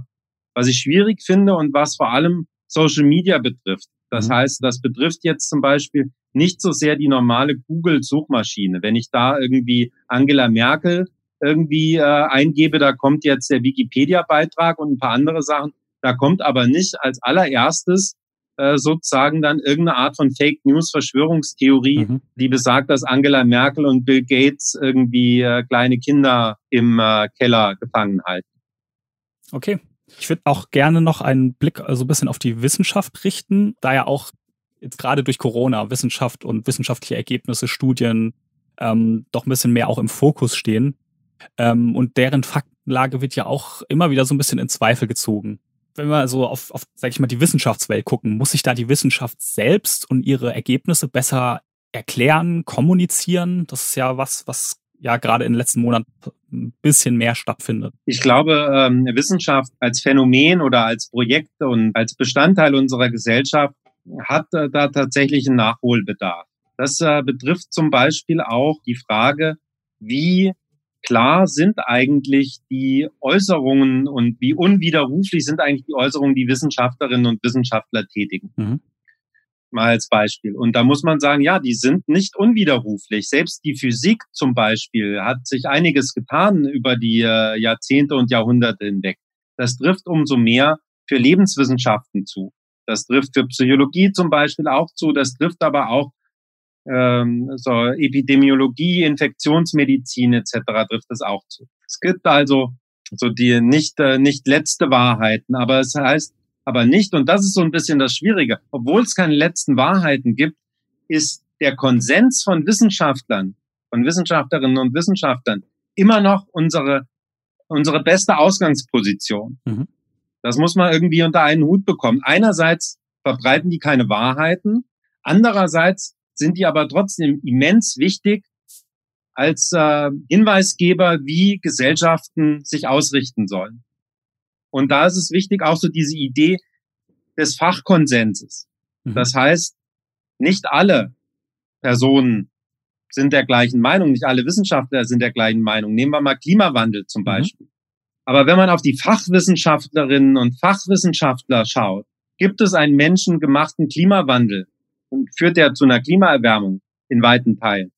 was ich schwierig finde und was vor allem Social Media betrifft. Das mhm. heißt, das betrifft jetzt zum Beispiel nicht so sehr die normale Google-Suchmaschine. Wenn ich da irgendwie Angela Merkel irgendwie äh, eingebe, da kommt jetzt der Wikipedia-Beitrag und ein paar andere Sachen. Da kommt aber nicht als allererstes äh, sozusagen dann irgendeine Art von Fake News Verschwörungstheorie, mhm. die besagt, dass Angela Merkel und Bill Gates irgendwie äh, kleine Kinder im äh, Keller gefangen halten. Okay. Ich würde auch gerne noch einen Blick so also ein bisschen auf die Wissenschaft richten, da ja auch jetzt gerade durch Corona Wissenschaft und wissenschaftliche Ergebnisse, Studien ähm, doch ein bisschen mehr auch im Fokus stehen. Ähm, und deren Faktenlage wird ja auch immer wieder so ein bisschen in Zweifel gezogen. Wenn wir so auf, auf, sag ich mal, die Wissenschaftswelt gucken, muss sich da die Wissenschaft selbst und ihre Ergebnisse besser erklären, kommunizieren? Das ist ja was, was ja gerade in den letzten Monaten ein bisschen mehr stattfindet. Ich glaube, ähm, Wissenschaft als Phänomen oder als Projekt und als Bestandteil unserer Gesellschaft hat äh, da tatsächlich einen Nachholbedarf. Das äh, betrifft zum Beispiel auch die Frage, wie klar sind eigentlich die Äußerungen und wie unwiderruflich sind eigentlich die Äußerungen, die Wissenschaftlerinnen und Wissenschaftler tätigen. Mhm mal als Beispiel. Und da muss man sagen, ja, die sind nicht unwiderruflich. Selbst die Physik zum Beispiel hat sich einiges getan über die äh, Jahrzehnte und Jahrhunderte hinweg. Das trifft umso mehr für Lebenswissenschaften zu. Das trifft für Psychologie zum Beispiel auch zu. Das trifft aber auch ähm, so Epidemiologie, Infektionsmedizin etc. trifft es auch zu. Es gibt also so die nicht äh, nicht letzte Wahrheiten, aber es heißt aber nicht, und das ist so ein bisschen das Schwierige, obwohl es keine letzten Wahrheiten gibt, ist der Konsens von Wissenschaftlern, von Wissenschaftlerinnen und Wissenschaftlern immer noch unsere, unsere beste Ausgangsposition. Mhm. Das muss man irgendwie unter einen Hut bekommen. Einerseits verbreiten die keine Wahrheiten, andererseits sind die aber trotzdem immens wichtig als äh, Hinweisgeber, wie Gesellschaften sich ausrichten sollen. Und da ist es wichtig, auch so diese Idee des Fachkonsenses. Mhm. Das heißt, nicht alle Personen sind der gleichen Meinung, nicht alle Wissenschaftler sind der gleichen Meinung. Nehmen wir mal Klimawandel zum mhm. Beispiel. Mhm. Aber wenn man auf die Fachwissenschaftlerinnen und Fachwissenschaftler schaut, gibt es einen menschengemachten Klimawandel und führt der zu einer Klimaerwärmung in weiten Teilen,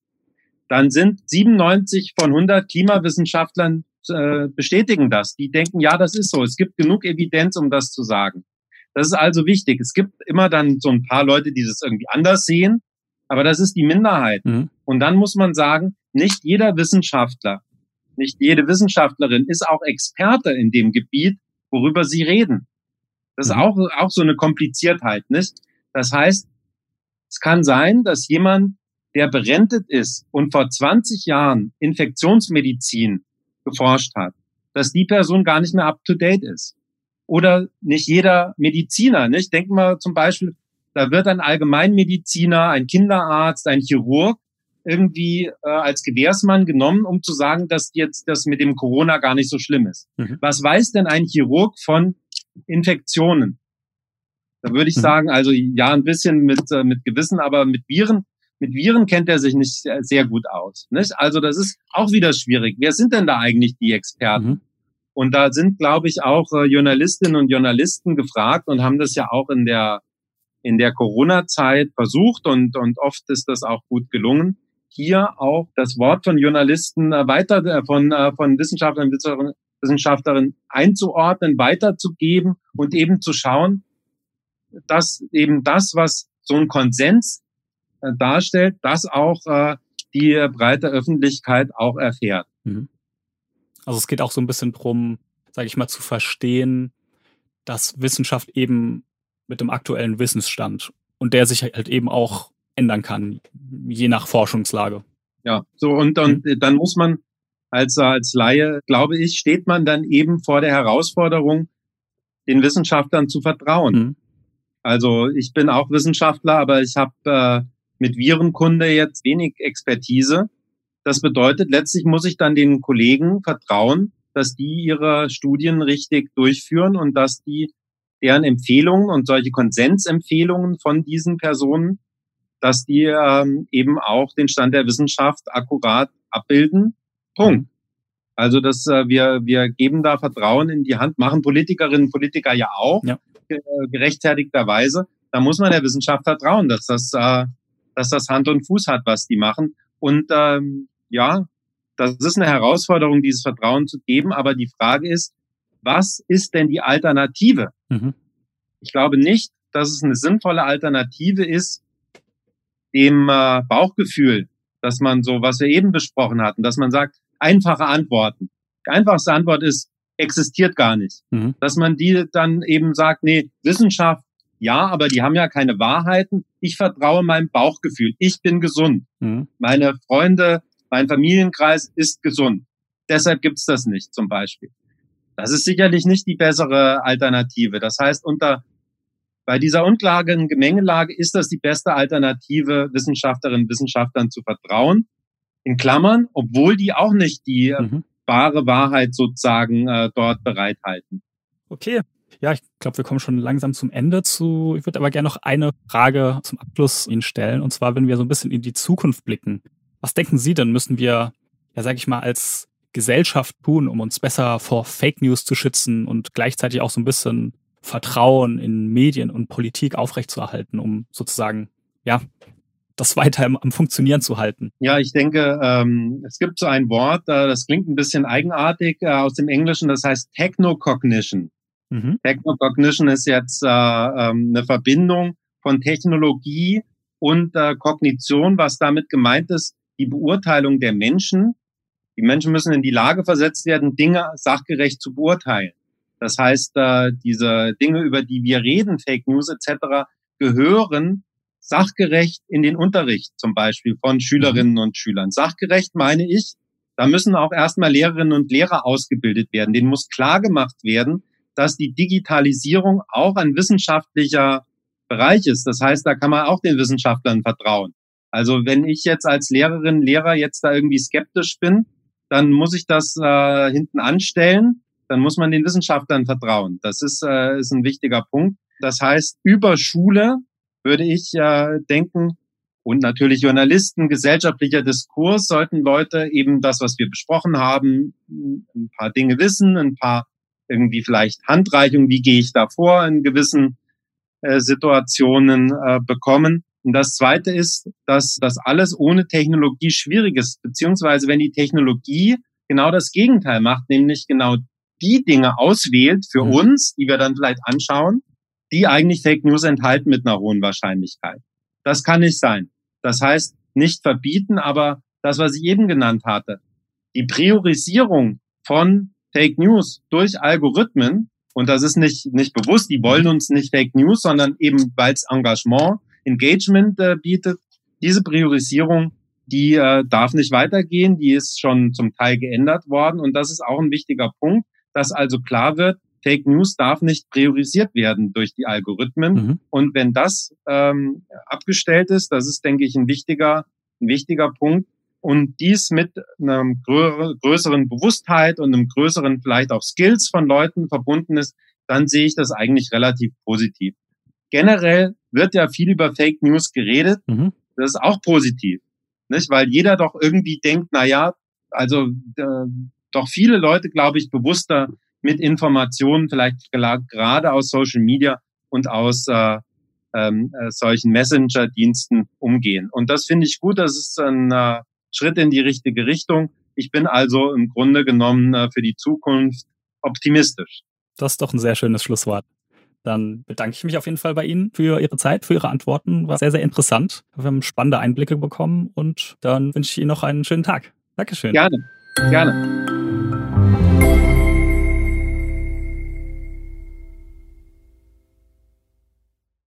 dann sind 97 von 100 Klimawissenschaftlern äh, bestätigen das. Die denken, ja, das ist so. Es gibt genug Evidenz, um das zu sagen. Das ist also wichtig. Es gibt immer dann so ein paar Leute, die das irgendwie anders sehen, aber das ist die Minderheit. Mhm. Und dann muss man sagen, nicht jeder Wissenschaftler, nicht jede Wissenschaftlerin ist auch Experte in dem Gebiet, worüber sie reden. Das ist mhm. auch, auch so eine Kompliziertheit, nicht? Das heißt, es kann sein, dass jemand, der berentet ist und vor 20 Jahren Infektionsmedizin geforscht hat, dass die Person gar nicht mehr up to date ist. Oder nicht jeder Mediziner, nicht? Denken wir zum Beispiel, da wird ein Allgemeinmediziner, ein Kinderarzt, ein Chirurg, irgendwie äh, als Gewährsmann genommen, um zu sagen, dass jetzt das mit dem Corona gar nicht so schlimm ist. Mhm. Was weiß denn ein Chirurg von Infektionen? Da würde ich mhm. sagen, also ja, ein bisschen mit, äh, mit Gewissen, aber mit Viren, mit Viren kennt er sich nicht sehr, gut aus. Nicht? Also das ist auch wieder schwierig. Wer sind denn da eigentlich die Experten? Mhm. Und da sind, glaube ich, auch äh, Journalistinnen und Journalisten gefragt und haben das ja auch in der in der Corona-Zeit versucht und, und oft ist das auch gut gelungen, hier auch das Wort von Journalisten äh, weiter, äh, von, äh, von Wissenschaftlern, Wissenschaftlerinnen einzuordnen, weiterzugeben und eben zu schauen, dass eben das, was so ein Konsens darstellt, das auch die breite Öffentlichkeit auch erfährt. Mhm. Also es geht auch so ein bisschen drum, sage ich mal, zu verstehen, dass Wissenschaft eben mit dem aktuellen Wissensstand und der sich halt eben auch ändern kann, je nach Forschungslage. Ja, so und, und mhm. dann muss man als, als Laie, glaube ich, steht man dann eben vor der Herausforderung, den Wissenschaftlern zu vertrauen. Mhm. Also ich bin auch Wissenschaftler, aber ich habe äh, mit Virenkunde jetzt wenig Expertise. Das bedeutet, letztlich muss ich dann den Kollegen vertrauen, dass die ihre Studien richtig durchführen und dass die deren Empfehlungen und solche Konsensempfehlungen von diesen Personen, dass die ähm, eben auch den Stand der Wissenschaft akkurat abbilden. Punkt. Also dass äh, wir wir geben da Vertrauen in die Hand, machen Politikerinnen und Politiker ja auch ja. Äh, gerechtfertigterweise. Da muss man der Wissenschaft vertrauen, dass das äh, dass das Hand und Fuß hat, was die machen. Und ähm, ja, das ist eine Herausforderung, dieses Vertrauen zu geben. Aber die Frage ist, was ist denn die Alternative? Mhm. Ich glaube nicht, dass es eine sinnvolle Alternative ist, dem äh, Bauchgefühl, dass man so, was wir eben besprochen hatten, dass man sagt, einfache Antworten. Die einfachste Antwort ist, existiert gar nicht. Mhm. Dass man die dann eben sagt, nee, Wissenschaft, ja, aber die haben ja keine Wahrheiten. Ich vertraue meinem Bauchgefühl. Ich bin gesund. Mhm. Meine Freunde, mein Familienkreis ist gesund. Deshalb gibt's das nicht zum Beispiel. Das ist sicherlich nicht die bessere Alternative. Das heißt, unter bei dieser unklaren Gemengelage ist das die beste Alternative, Wissenschaftlerinnen und Wissenschaftlern zu vertrauen. In Klammern, obwohl die auch nicht die mhm. wahre Wahrheit sozusagen äh, dort bereithalten. Okay. Ja, ich glaube, wir kommen schon langsam zum Ende zu. Ich würde aber gerne noch eine Frage zum Abschluss Ihnen stellen. Und zwar, wenn wir so ein bisschen in die Zukunft blicken. Was denken Sie denn, müssen wir, ja, sag ich mal, als Gesellschaft tun, um uns besser vor Fake News zu schützen und gleichzeitig auch so ein bisschen Vertrauen in Medien und Politik aufrechtzuerhalten, um sozusagen, ja, das weiter am, am Funktionieren zu halten? Ja, ich denke, ähm, es gibt so ein Wort, äh, das klingt ein bisschen eigenartig äh, aus dem Englischen, das heißt Technocognition. Mhm. Technocognition ist jetzt äh, ähm, eine Verbindung von Technologie und äh, Kognition, was damit gemeint ist, die Beurteilung der Menschen die Menschen müssen in die Lage versetzt werden, Dinge sachgerecht zu beurteilen. Das heißt, äh, diese Dinge, über die wir reden, Fake News etc., gehören sachgerecht in den Unterricht zum Beispiel von Schülerinnen und Schülern. Sachgerecht meine ich, da müssen auch erstmal Lehrerinnen und Lehrer ausgebildet werden. Denen muss klar gemacht werden, dass die Digitalisierung auch ein wissenschaftlicher Bereich ist. Das heißt, da kann man auch den Wissenschaftlern vertrauen. Also wenn ich jetzt als Lehrerin, Lehrer jetzt da irgendwie skeptisch bin, dann muss ich das äh, hinten anstellen. Dann muss man den Wissenschaftlern vertrauen. Das ist, äh, ist ein wichtiger Punkt. Das heißt, über Schule würde ich äh, denken, und natürlich Journalisten, gesellschaftlicher Diskurs sollten Leute eben das, was wir besprochen haben, ein paar Dinge wissen, ein paar irgendwie vielleicht Handreichungen, wie gehe ich da vor in gewissen äh, Situationen äh, bekommen. Und das Zweite ist, dass das alles ohne Technologie schwierig ist, beziehungsweise wenn die Technologie genau das Gegenteil macht, nämlich genau die Dinge auswählt für mhm. uns, die wir dann vielleicht anschauen, die eigentlich Fake News enthalten mit einer hohen Wahrscheinlichkeit. Das kann nicht sein. Das heißt, nicht verbieten, aber das, was ich eben genannt hatte, die Priorisierung von Fake News durch Algorithmen, und das ist nicht, nicht bewusst, die wollen uns nicht Fake News, sondern eben weil es Engagement Engagement äh, bietet. Diese Priorisierung, die äh, darf nicht weitergehen, die ist schon zum Teil geändert worden und das ist auch ein wichtiger Punkt, dass also klar wird, Fake News darf nicht priorisiert werden durch die Algorithmen. Mhm. Und wenn das ähm, abgestellt ist, das ist, denke ich, ein wichtiger, ein wichtiger Punkt. Und dies mit einer größeren Bewusstheit und einem größeren vielleicht auch Skills von Leuten verbunden ist, dann sehe ich das eigentlich relativ positiv. Generell wird ja viel über Fake News geredet. Mhm. Das ist auch positiv, nicht? Weil jeder doch irgendwie denkt, na ja, also äh, doch viele Leute, glaube ich, bewusster mit Informationen, vielleicht gerade aus Social Media und aus äh, ähm, äh, solchen Messenger-Diensten umgehen. Und das finde ich gut. Das ist ein äh, Schritt in die richtige Richtung. Ich bin also im Grunde genommen äh, für die Zukunft optimistisch. Das ist doch ein sehr schönes Schlusswort. Dann bedanke ich mich auf jeden Fall bei Ihnen für Ihre Zeit, für Ihre Antworten. War sehr, sehr interessant. Wir haben spannende Einblicke bekommen und dann wünsche ich Ihnen noch einen schönen Tag. Dankeschön. Gerne, gerne.